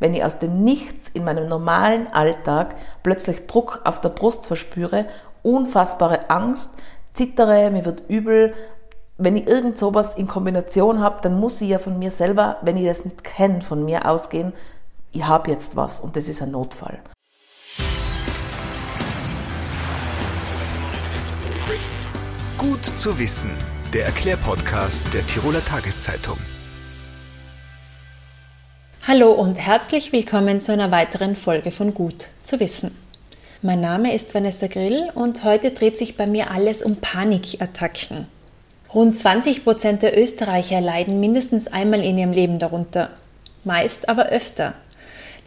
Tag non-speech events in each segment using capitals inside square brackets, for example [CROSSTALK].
Wenn ich aus dem Nichts in meinem normalen Alltag plötzlich Druck auf der Brust verspüre, unfassbare Angst, zittere, mir wird übel, wenn ich irgend sowas in Kombination habe, dann muss ich ja von mir selber, wenn ich das nicht kenne, von mir ausgehen, ich habe jetzt was und das ist ein Notfall. Gut zu wissen, der Erklärpodcast der Tiroler Tageszeitung. Hallo und herzlich willkommen zu einer weiteren Folge von Gut zu wissen. Mein Name ist Vanessa Grill und heute dreht sich bei mir alles um Panikattacken. Rund 20 Prozent der Österreicher leiden mindestens einmal in ihrem Leben darunter, meist aber öfter.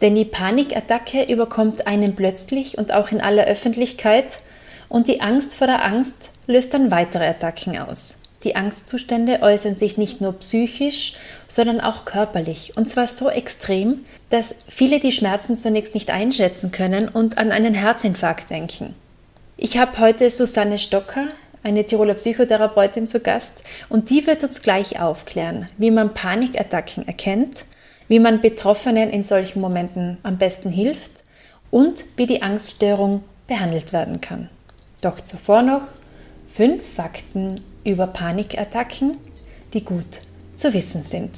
Denn die Panikattacke überkommt einen plötzlich und auch in aller Öffentlichkeit und die Angst vor der Angst löst dann weitere Attacken aus. Die Angstzustände äußern sich nicht nur psychisch, sondern auch körperlich. Und zwar so extrem, dass viele die Schmerzen zunächst nicht einschätzen können und an einen Herzinfarkt denken. Ich habe heute Susanne Stocker, eine Tiroler Psychotherapeutin, zu Gast und die wird uns gleich aufklären, wie man Panikattacken erkennt, wie man Betroffenen in solchen Momenten am besten hilft und wie die Angststörung behandelt werden kann. Doch zuvor noch fünf Fakten über Panikattacken, die gut zu wissen sind.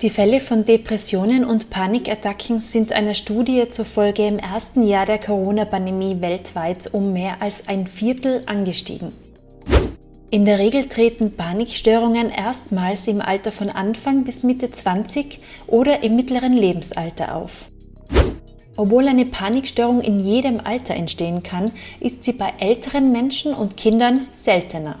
Die Fälle von Depressionen und Panikattacken sind einer Studie zufolge im ersten Jahr der Corona-Pandemie weltweit um mehr als ein Viertel angestiegen. In der Regel treten Panikstörungen erstmals im Alter von Anfang bis Mitte 20 oder im mittleren Lebensalter auf. Obwohl eine Panikstörung in jedem Alter entstehen kann, ist sie bei älteren Menschen und Kindern seltener.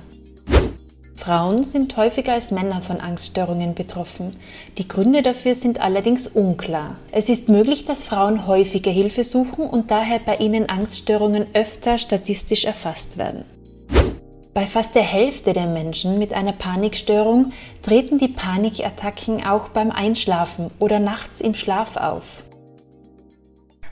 Frauen sind häufiger als Männer von Angststörungen betroffen. Die Gründe dafür sind allerdings unklar. Es ist möglich, dass Frauen häufiger Hilfe suchen und daher bei ihnen Angststörungen öfter statistisch erfasst werden. Bei fast der Hälfte der Menschen mit einer Panikstörung treten die Panikattacken auch beim Einschlafen oder nachts im Schlaf auf.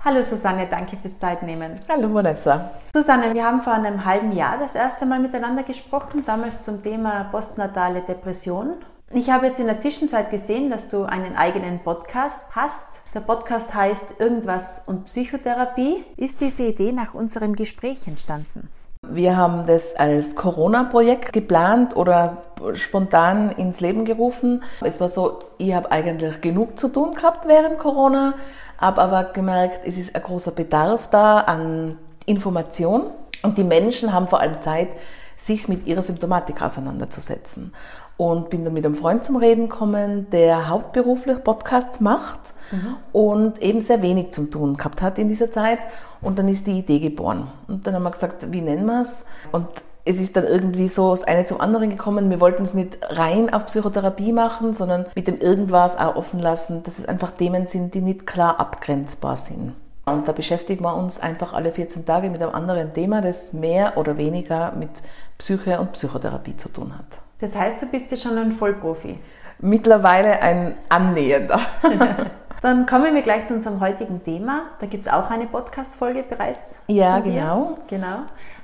Hallo Susanne, danke fürs Zeitnehmen. Hallo Vanessa. Susanne, wir haben vor einem halben Jahr das erste Mal miteinander gesprochen, damals zum Thema postnatale Depression. Ich habe jetzt in der Zwischenzeit gesehen, dass du einen eigenen Podcast hast. Der Podcast heißt Irgendwas und Psychotherapie. Ist diese Idee nach unserem Gespräch entstanden? Wir haben das als Corona-Projekt geplant oder spontan ins Leben gerufen. Es war so, ich habe eigentlich genug zu tun gehabt während Corona, habe aber gemerkt, es ist ein großer Bedarf da an Information und die Menschen haben vor allem Zeit, sich mit ihrer Symptomatik auseinanderzusetzen. Und bin dann mit einem Freund zum Reden gekommen, der hauptberuflich Podcasts macht mhm. und eben sehr wenig zum Tun gehabt hat in dieser Zeit. Und dann ist die Idee geboren. Und dann haben wir gesagt, wie nennen wir es? Und es ist dann irgendwie so das eine zum anderen gekommen. Wir wollten es nicht rein auf Psychotherapie machen, sondern mit dem Irgendwas auch offen lassen, dass es einfach Themen sind, die nicht klar abgrenzbar sind. Und da beschäftigen wir uns einfach alle 14 Tage mit einem anderen Thema, das mehr oder weniger mit Psyche und Psychotherapie zu tun hat. Das heißt, du bist ja schon ein Vollprofi. Mittlerweile ein Annähernder. [LAUGHS] Dann kommen wir gleich zu unserem heutigen Thema. Da gibt es auch eine Podcast-Folge bereits. Ja, genau. Genau.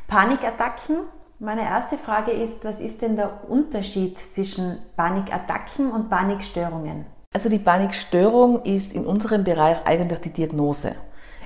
Panikattacken. Meine erste Frage ist, was ist denn der Unterschied zwischen Panikattacken und Panikstörungen? Also die Panikstörung ist in unserem Bereich eigentlich die Diagnose.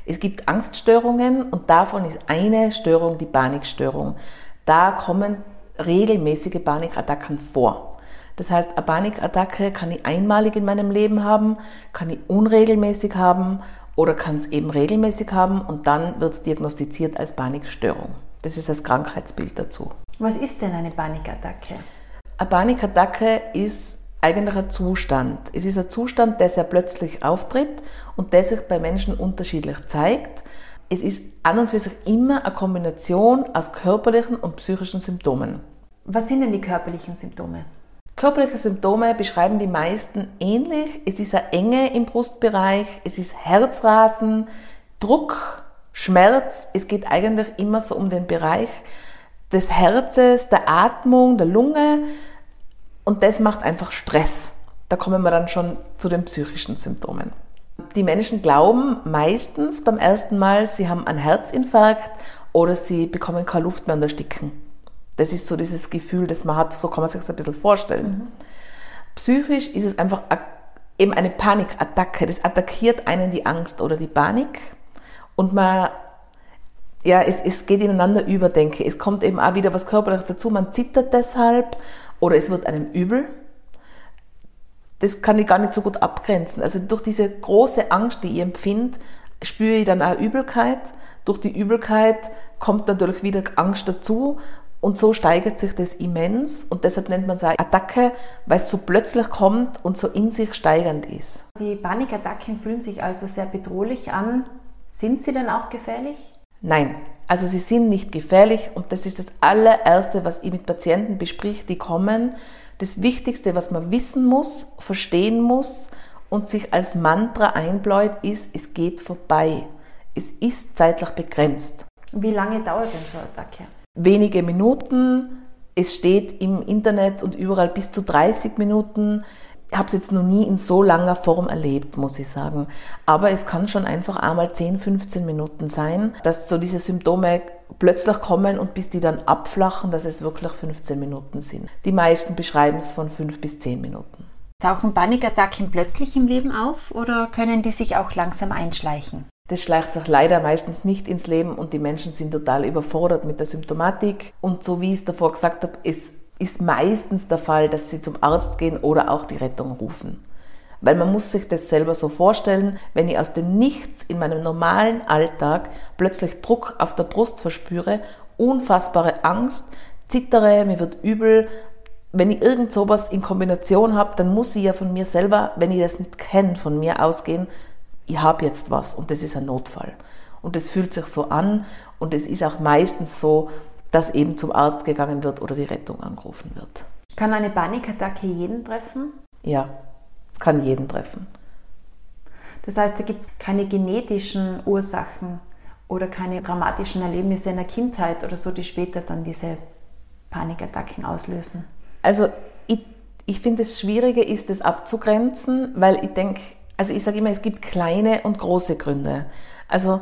Es gibt Angststörungen und davon ist eine Störung die Panikstörung. Da kommen regelmäßige Panikattacken vor. Das heißt, eine Panikattacke kann ich einmalig in meinem Leben haben, kann ich unregelmäßig haben oder kann es eben regelmäßig haben und dann wird es diagnostiziert als Panikstörung. Das ist das Krankheitsbild dazu. Was ist denn eine Panikattacke? Eine Panikattacke ist eigentlich ein Zustand. Es ist ein Zustand, der sehr plötzlich auftritt und der sich bei Menschen unterschiedlich zeigt. Es ist an und für sich immer eine Kombination aus körperlichen und psychischen Symptomen. Was sind denn die körperlichen Symptome? Körperliche Symptome beschreiben die meisten ähnlich. Es ist eine Enge im Brustbereich, es ist Herzrasen, Druck, Schmerz. Es geht eigentlich immer so um den Bereich des Herzes, der Atmung, der Lunge und das macht einfach Stress. Da kommen wir dann schon zu den psychischen Symptomen. Die Menschen glauben meistens beim ersten Mal, sie haben einen Herzinfarkt oder sie bekommen keine Luft mehr und ersticken. Das ist so dieses Gefühl, das man hat, so kann man sich das ein bisschen vorstellen. Mhm. Psychisch ist es einfach eben eine Panikattacke. Das attackiert einen die Angst oder die Panik und man, ja, es, es geht ineinander über, denke ich. Es kommt eben auch wieder was Körperliches dazu. Man zittert deshalb oder es wird einem übel. Das kann ich gar nicht so gut abgrenzen. Also durch diese große Angst, die ich empfinde, spüre ich dann auch Übelkeit. Durch die Übelkeit kommt natürlich wieder Angst dazu und so steigert sich das immens und deshalb nennt man es auch Attacke, weil es so plötzlich kommt und so in sich steigernd ist. Die Panikattacken fühlen sich also sehr bedrohlich an. Sind sie denn auch gefährlich? Nein, also sie sind nicht gefährlich und das ist das allererste, was ich mit Patienten besprich, die kommen. Das Wichtigste, was man wissen muss, verstehen muss und sich als Mantra einbläut, ist, es geht vorbei. Es ist zeitlich begrenzt. Wie lange dauert denn so eine Attacke? wenige Minuten. Es steht im Internet und überall bis zu 30 Minuten. Ich habe es jetzt noch nie in so langer Form erlebt, muss ich sagen. Aber es kann schon einfach einmal 10, 15 Minuten sein, dass so diese Symptome plötzlich kommen und bis die dann abflachen, dass es wirklich 15 Minuten sind. Die meisten beschreiben es von 5 bis 10 Minuten. Tauchen Panikattacken plötzlich im Leben auf oder können die sich auch langsam einschleichen? Das schleicht sich leider meistens nicht ins Leben und die Menschen sind total überfordert mit der Symptomatik. Und so wie ich es davor gesagt habe, es ist meistens der Fall, dass sie zum Arzt gehen oder auch die Rettung rufen. Weil man muss sich das selber so vorstellen, wenn ich aus dem Nichts in meinem normalen Alltag plötzlich Druck auf der Brust verspüre, unfassbare Angst, zittere, mir wird übel, wenn ich irgend sowas in Kombination habe, dann muss ich ja von mir selber, wenn ich das nicht kenne, von mir ausgehen, ich habe jetzt was und das ist ein Notfall. Und es fühlt sich so an und es ist auch meistens so, dass eben zum Arzt gegangen wird oder die Rettung angerufen wird. Kann eine Panikattacke jeden treffen? Ja, es kann jeden treffen. Das heißt, da gibt es keine genetischen Ursachen oder keine dramatischen Erlebnisse in der Kindheit oder so, die später dann diese Panikattacken auslösen. Also ich, ich finde, das Schwierige ist, das abzugrenzen, weil ich denke, also ich sage immer, es gibt kleine und große Gründe. Also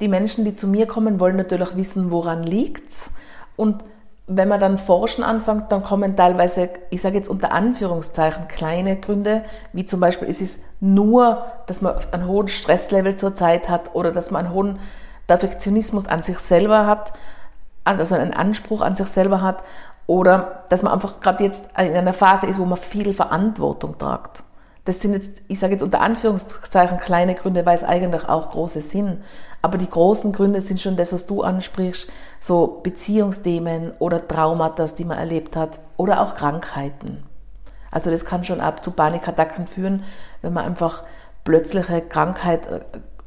die Menschen, die zu mir kommen, wollen natürlich auch wissen, woran liegt's. Und wenn man dann forschen anfängt, dann kommen teilweise, ich sage jetzt unter Anführungszeichen, kleine Gründe, wie zum Beispiel ist es nur, dass man einen hohen Stresslevel zurzeit hat oder dass man einen hohen Perfektionismus an sich selber hat, also einen Anspruch an sich selber hat oder dass man einfach gerade jetzt in einer Phase ist, wo man viel Verantwortung tragt. Das sind jetzt, ich sage jetzt unter Anführungszeichen kleine Gründe, weil es eigentlich auch große sind. Aber die großen Gründe sind schon das, was du ansprichst, so Beziehungsthemen oder Traumata, die man erlebt hat oder auch Krankheiten. Also das kann schon ab zu Panikattacken führen, wenn man einfach plötzliche Krankheit,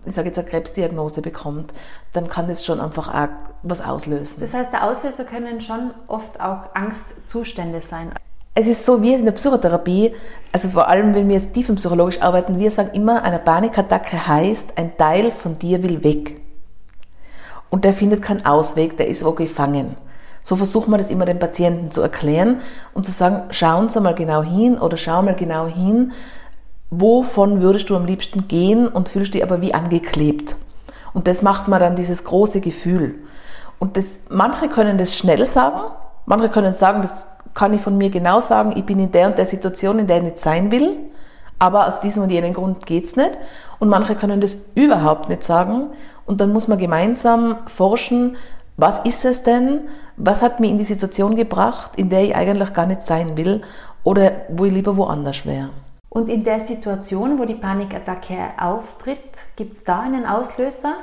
ich sage jetzt eine Krebsdiagnose bekommt, dann kann das schon einfach auch was auslösen. Das heißt, der Auslöser können schon oft auch Angstzustände sein es ist so wie in der Psychotherapie, also vor allem wenn wir jetzt tiefenpsychologisch arbeiten, wir sagen immer, eine Panikattacke heißt, ein Teil von dir will weg. Und der findet keinen Ausweg, der ist wo gefangen. So versucht man das immer den Patienten zu erklären und zu sagen, schauen Sie mal genau hin oder schau mal genau hin, wovon würdest du am liebsten gehen und fühlst dich aber wie angeklebt. Und das macht man dann dieses große Gefühl. Und das, manche können das schnell sagen, manche können sagen, das kann ich von mir genau sagen, ich bin in der und der Situation, in der ich nicht sein will, aber aus diesem und jenem Grund geht es nicht. Und manche können das überhaupt nicht sagen. Und dann muss man gemeinsam forschen, was ist es denn, was hat mich in die Situation gebracht, in der ich eigentlich gar nicht sein will oder wo ich lieber woanders wäre. Und in der Situation, wo die Panikattacke auftritt, gibt es da einen Auslöser?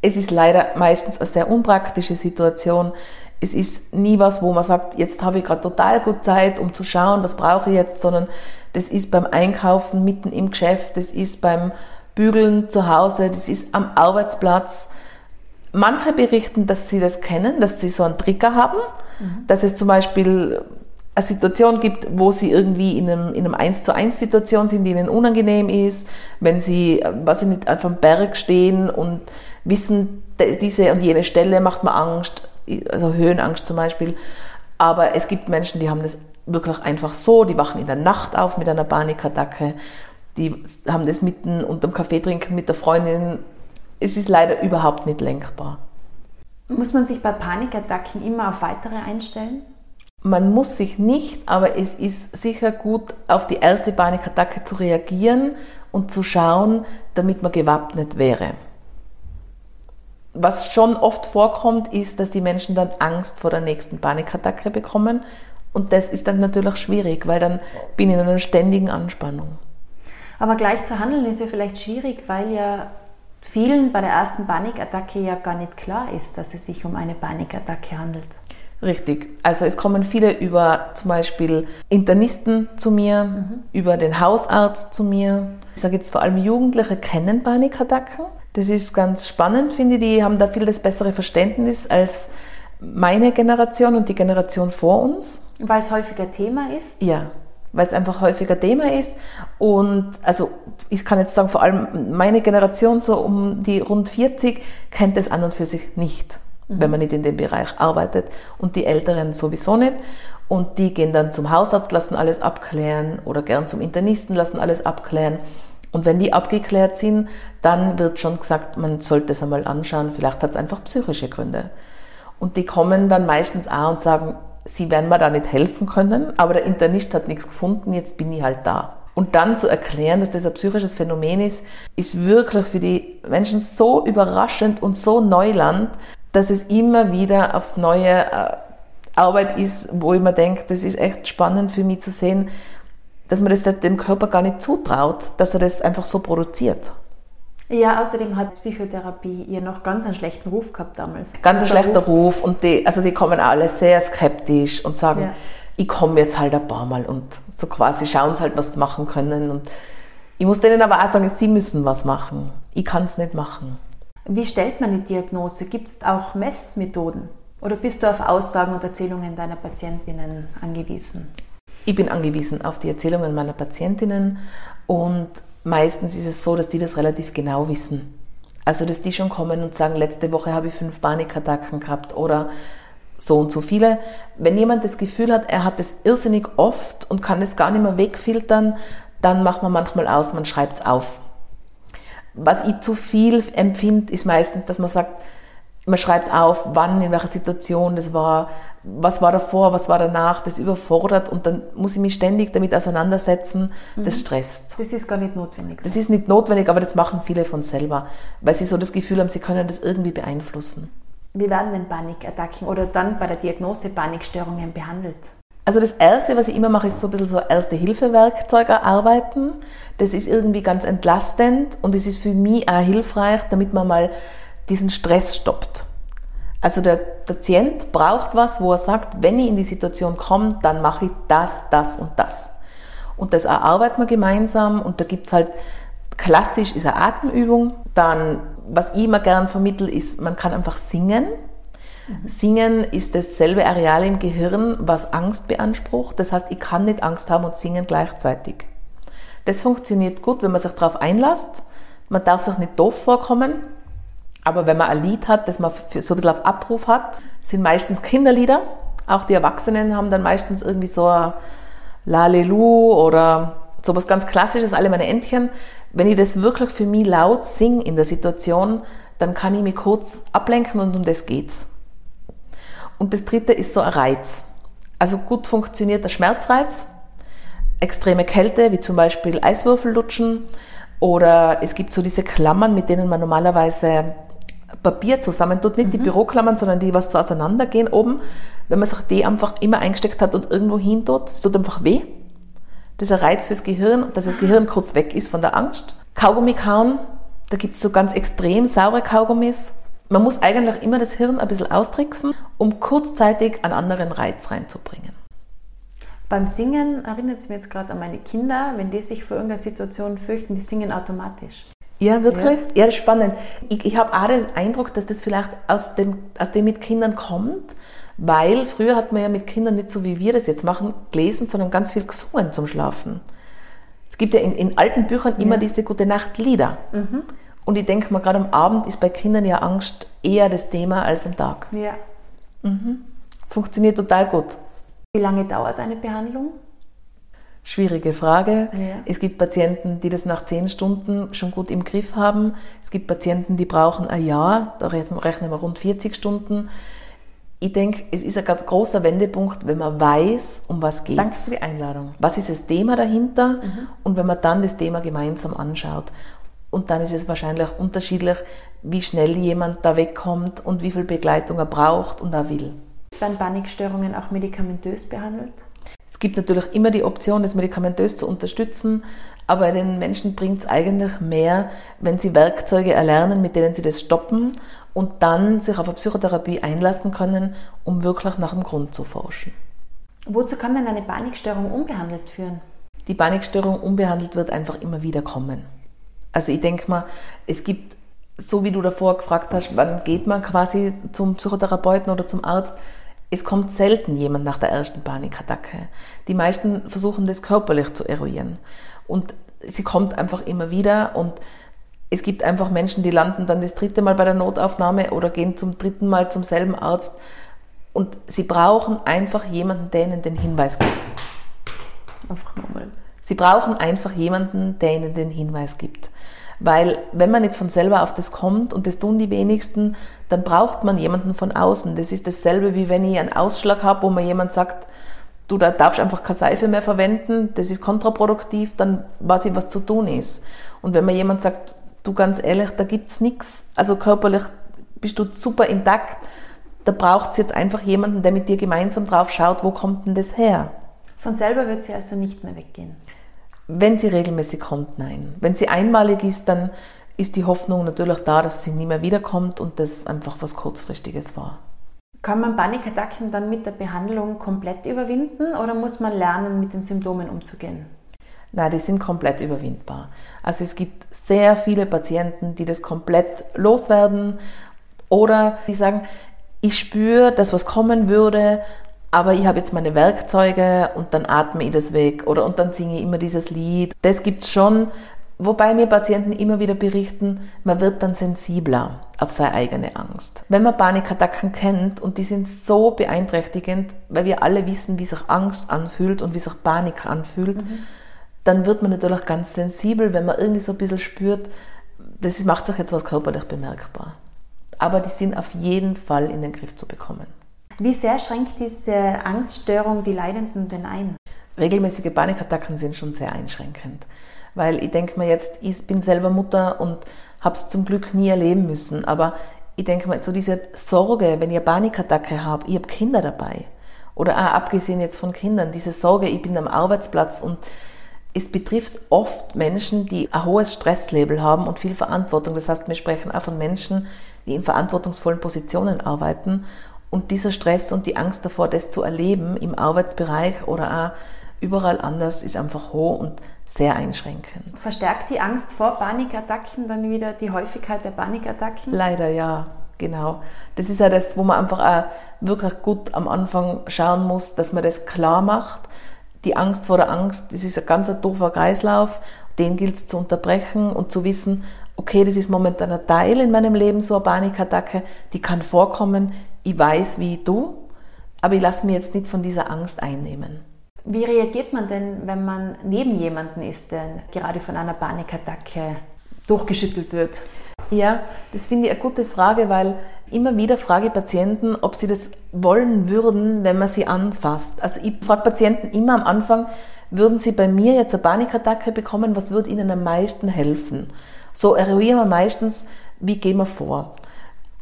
Es ist leider meistens eine sehr unpraktische Situation es ist nie was, wo man sagt, jetzt habe ich gerade total gut Zeit, um zu schauen, was brauche ich jetzt, sondern das ist beim Einkaufen mitten im Geschäft, das ist beim Bügeln zu Hause, das ist am Arbeitsplatz. Manche berichten, dass sie das kennen, dass sie so einen Trigger haben, mhm. dass es zum Beispiel eine Situation gibt, wo sie irgendwie in einem, in einem 1 zu 1 Situation sind, die ihnen unangenehm ist, wenn sie, was ich nicht, auf einem Berg stehen und wissen, diese und jene Stelle macht mir Angst, also Höhenangst zum Beispiel. Aber es gibt Menschen, die haben das wirklich einfach so, die wachen in der Nacht auf mit einer Panikattacke, die haben das mitten unterm Kaffee trinken mit der Freundin. Es ist leider überhaupt nicht lenkbar. Muss man sich bei Panikattacken immer auf weitere einstellen? Man muss sich nicht, aber es ist sicher gut, auf die erste Panikattacke zu reagieren und zu schauen, damit man gewappnet wäre. Was schon oft vorkommt, ist, dass die Menschen dann Angst vor der nächsten Panikattacke bekommen. Und das ist dann natürlich schwierig, weil dann bin ich in einer ständigen Anspannung. Aber gleich zu handeln ist ja vielleicht schwierig, weil ja vielen bei der ersten Panikattacke ja gar nicht klar ist, dass es sich um eine Panikattacke handelt. Richtig. Also es kommen viele über zum Beispiel Internisten zu mir, mhm. über den Hausarzt zu mir. Ich sage jetzt vor allem Jugendliche kennen Panikattacken. Das ist ganz spannend, finde ich. Die haben da viel das bessere Verständnis als meine Generation und die Generation vor uns. Weil es häufiger Thema ist? Ja, weil es einfach häufiger Thema ist. Und also ich kann jetzt sagen, vor allem meine Generation, so um die rund 40, kennt es an und für sich nicht wenn man nicht in dem Bereich arbeitet. Und die Älteren sowieso nicht. Und die gehen dann zum Hausarzt, lassen alles abklären oder gern zum Internisten, lassen alles abklären. Und wenn die abgeklärt sind, dann wird schon gesagt, man sollte es einmal anschauen, vielleicht hat es einfach psychische Gründe. Und die kommen dann meistens auch und sagen, sie werden mir da nicht helfen können, aber der Internist hat nichts gefunden, jetzt bin ich halt da. Und dann zu erklären, dass das ein psychisches Phänomen ist, ist wirklich für die Menschen so überraschend und so Neuland, dass es immer wieder aufs neue äh, Arbeit ist, wo ich mir denke, das ist echt spannend für mich zu sehen, dass man das dem Körper gar nicht zutraut, dass er das einfach so produziert. Ja, außerdem hat Psychotherapie ihr noch ganz einen schlechten Ruf gehabt damals. Ganz ein schlechter Ruf. Ruf und die, also die kommen alle sehr skeptisch und sagen, ja. ich komme jetzt halt ein paar Mal und so quasi schauen sie halt, was sie machen können. Und ich muss denen aber auch sagen, sie müssen was machen. Ich kann es nicht machen. Wie stellt man eine Diagnose? Gibt es auch Messmethoden? Oder bist du auf Aussagen und Erzählungen deiner Patientinnen angewiesen? Ich bin angewiesen auf die Erzählungen meiner Patientinnen und meistens ist es so, dass die das relativ genau wissen. Also, dass die schon kommen und sagen, letzte Woche habe ich fünf Panikattacken gehabt oder so und so viele. Wenn jemand das Gefühl hat, er hat es irrsinnig oft und kann es gar nicht mehr wegfiltern, dann macht man manchmal aus, man schreibt es auf. Was ich zu viel empfinde, ist meistens, dass man sagt, man schreibt auf, wann, in welcher Situation das war, was war davor, was war danach, das überfordert und dann muss ich mich ständig damit auseinandersetzen, mhm. das stresst. Das ist gar nicht notwendig. Das ist nicht notwendig, aber das machen viele von selber, weil sie so das Gefühl haben, sie können das irgendwie beeinflussen. Wie werden denn Panikattacken oder dann bei der Diagnose Panikstörungen behandelt? Also das Erste, was ich immer mache, ist so ein bisschen so Erste-Hilfe-Werkzeuge arbeiten. Das ist irgendwie ganz entlastend und es ist für mich auch hilfreich, damit man mal diesen Stress stoppt. Also der Patient braucht was, wo er sagt, wenn ich in die Situation komme, dann mache ich das, das und das. Und das erarbeiten wir gemeinsam und da gibt es halt, klassisch ist eine Atemübung. Dann, was ich immer gern vermittel, ist, man kann einfach singen. Singen ist dasselbe Areal im Gehirn, was Angst beansprucht. Das heißt, ich kann nicht Angst haben und singen gleichzeitig. Das funktioniert gut, wenn man sich darauf einlässt. Man darf sich nicht doof vorkommen. Aber wenn man ein Lied hat, das man so ein bisschen auf Abruf hat, sind meistens Kinderlieder. Auch die Erwachsenen haben dann meistens irgendwie so ein Lalelu oder sowas ganz Klassisches, alle meine Entchen. Wenn ich das wirklich für mich laut singe in der Situation, dann kann ich mich kurz ablenken und um das geht's. Und das dritte ist so ein Reiz. Also gut funktioniert der Schmerzreiz, extreme Kälte, wie zum Beispiel Eiswürfel lutschen, oder es gibt so diese Klammern, mit denen man normalerweise Papier zusammen tut, nicht mhm. die Büroklammern, sondern die, was so auseinandergehen oben. Wenn man sich die einfach immer eingesteckt hat und irgendwo hin tut, es tut einfach weh. Das ist ein Reiz fürs Gehirn, dass das Gehirn kurz weg ist von der Angst. Kaugummi kauen, da gibt es so ganz extrem saure Kaugummis. Man muss eigentlich immer das Hirn ein bisschen austricksen, um kurzzeitig einen anderen Reiz reinzubringen. Beim Singen erinnert es mir jetzt gerade an meine Kinder, wenn die sich vor irgendeiner Situation fürchten, die singen automatisch. Ja, wirklich? Ja, ja das ist spannend. Ich, ich habe auch den Eindruck, dass das vielleicht aus dem, aus dem mit Kindern kommt, weil früher hat man ja mit Kindern nicht so wie wir das jetzt machen, gelesen, sondern ganz viel gesungen zum Schlafen. Es gibt ja in, in alten Büchern immer ja. diese Gute Nacht Lieder. Mhm. Und ich denke mal, gerade am Abend ist bei Kindern ja Angst eher das Thema als am Tag. Ja. Mhm. Funktioniert total gut. Wie lange dauert eine Behandlung? Schwierige Frage. Ja. Es gibt Patienten, die das nach zehn Stunden schon gut im Griff haben. Es gibt Patienten, die brauchen ein Jahr, da rechnen wir rund 40 Stunden. ich denke, es ist ein großer Wendepunkt, wenn man weiß, um was geht. Danke für die Einladung. Was ist das Thema dahinter? Mhm. Und wenn man dann das Thema gemeinsam anschaut. Und dann ist es wahrscheinlich unterschiedlich, wie schnell jemand da wegkommt und wie viel Begleitung er braucht und er will. Werden Panikstörungen auch medikamentös behandelt? Es gibt natürlich immer die Option, das medikamentös zu unterstützen, aber den Menschen bringt es eigentlich mehr, wenn sie Werkzeuge erlernen, mit denen sie das stoppen und dann sich auf eine Psychotherapie einlassen können, um wirklich nach dem Grund zu forschen. Wozu kann denn eine Panikstörung unbehandelt führen? Die Panikstörung unbehandelt wird einfach immer wieder kommen. Also ich denke mal, es gibt, so wie du davor gefragt hast, wann geht man quasi zum Psychotherapeuten oder zum Arzt, es kommt selten jemand nach der ersten Panikattacke. Die meisten versuchen das körperlich zu eruieren. Und sie kommt einfach immer wieder und es gibt einfach Menschen, die landen dann das dritte Mal bei der Notaufnahme oder gehen zum dritten Mal zum selben Arzt und sie brauchen einfach jemanden, der ihnen den Hinweis gibt. Einfach nochmal. Sie brauchen einfach jemanden, der ihnen den Hinweis gibt. Weil wenn man nicht von selber auf das kommt, und das tun die wenigsten, dann braucht man jemanden von außen. Das ist dasselbe, wie wenn ich einen Ausschlag habe, wo mir jemand sagt, du da darfst einfach keine Seife mehr verwenden, das ist kontraproduktiv, dann weiß ich, was zu tun ist. Und wenn mir jemand sagt, du ganz ehrlich, da gibt es nichts, also körperlich bist du super intakt, da braucht es jetzt einfach jemanden, der mit dir gemeinsam drauf schaut, wo kommt denn das her? Von selber wird sie also nicht mehr weggehen. Wenn sie regelmäßig kommt, nein. Wenn sie einmalig ist, dann ist die Hoffnung natürlich da, dass sie nie mehr wiederkommt und das einfach was Kurzfristiges war. Kann man Panikattacken dann mit der Behandlung komplett überwinden oder muss man lernen, mit den Symptomen umzugehen? Nein, die sind komplett überwindbar. Also es gibt sehr viele Patienten, die das komplett loswerden oder die sagen, ich spüre, dass was kommen würde, aber ich habe jetzt meine Werkzeuge und dann atme ich das weg oder und dann singe ich immer dieses Lied. Das gibt's schon, wobei mir Patienten immer wieder berichten, man wird dann sensibler auf seine eigene Angst. Wenn man Panikattacken kennt und die sind so beeinträchtigend, weil wir alle wissen, wie sich Angst anfühlt und wie sich Panik anfühlt, mhm dann wird man natürlich ganz sensibel, wenn man irgendwie so ein bisschen spürt, das macht sich jetzt was körperlich bemerkbar. Aber die sind auf jeden Fall in den Griff zu bekommen. Wie sehr schränkt diese Angststörung die Leidenden denn ein? Regelmäßige Panikattacken sind schon sehr einschränkend. Weil ich denke mir jetzt, ich bin selber Mutter und habe es zum Glück nie erleben müssen. Aber ich denke mir, so diese Sorge, wenn eine Panikattacke habe, ich habe Kinder dabei. Oder auch abgesehen jetzt von Kindern, diese Sorge, ich bin am Arbeitsplatz und es betrifft oft Menschen, die ein hohes Stresslevel haben und viel Verantwortung. Das heißt, wir sprechen auch von Menschen, die in verantwortungsvollen Positionen arbeiten. Und dieser Stress und die Angst davor, das zu erleben im Arbeitsbereich oder auch überall anders, ist einfach hoch und sehr einschränkend. Verstärkt die Angst vor Panikattacken dann wieder die Häufigkeit der Panikattacken? Leider ja, genau. Das ist ja das, wo man einfach auch wirklich gut am Anfang schauen muss, dass man das klar macht die Angst vor der Angst, das ist ein ganz doofer Kreislauf, den gilt es zu unterbrechen und zu wissen, okay, das ist momentan ein Teil in meinem Leben, so eine Panikattacke, die kann vorkommen, ich weiß wie du, aber ich lasse mich jetzt nicht von dieser Angst einnehmen. Wie reagiert man denn, wenn man neben jemanden ist, der gerade von einer Panikattacke durchgeschüttelt wird? Ja, das finde ich eine gute Frage, weil immer wieder frage ich Patienten, ob sie das wollen würden, wenn man sie anfasst. Also ich frage Patienten immer am Anfang, würden sie bei mir jetzt eine Panikattacke bekommen, was würde ihnen am meisten helfen? So eruieren wir meistens, wie gehen wir vor?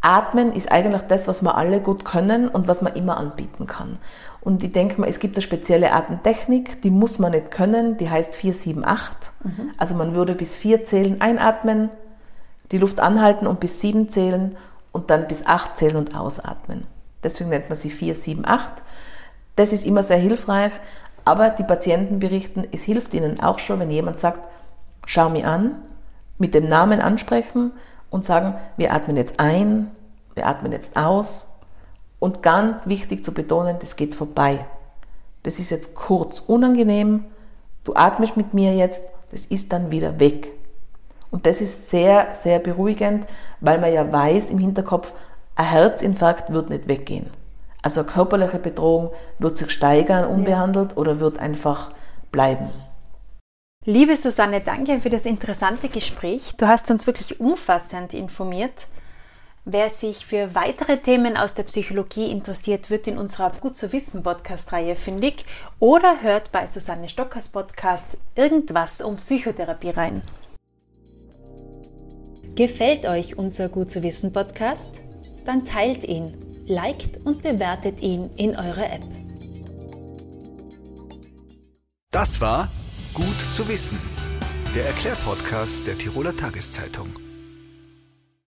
Atmen ist eigentlich das, was wir alle gut können und was man immer anbieten kann. Und ich denke mal, es gibt eine spezielle Atemtechnik, die muss man nicht können, die heißt 478. Mhm. Also man würde bis vier zählen einatmen, die Luft anhalten und bis sieben zählen und dann bis acht zählen und ausatmen. Deswegen nennt man sie 4, 7, 8. Das ist immer sehr hilfreich, aber die Patienten berichten, es hilft ihnen auch schon, wenn jemand sagt, schau mich an, mit dem Namen ansprechen und sagen, wir atmen jetzt ein, wir atmen jetzt aus. Und ganz wichtig zu betonen, das geht vorbei. Das ist jetzt kurz unangenehm, du atmest mit mir jetzt, das ist dann wieder weg. Und das ist sehr, sehr beruhigend, weil man ja weiß im Hinterkopf, ein Herzinfarkt wird nicht weggehen. Also eine körperliche Bedrohung wird sich steigern, unbehandelt, ja. oder wird einfach bleiben. Liebe Susanne, danke für das interessante Gespräch. Du hast uns wirklich umfassend informiert. Wer sich für weitere Themen aus der Psychologie interessiert, wird in unserer Gut zu wissen Podcast-Reihe fündig oder hört bei Susanne Stockers Podcast irgendwas um Psychotherapie rein. Gefällt euch unser Gut zu wissen Podcast? Dann teilt ihn, liked und bewertet ihn in eurer App. Das war Gut zu wissen, der Erklärpodcast der Tiroler Tageszeitung.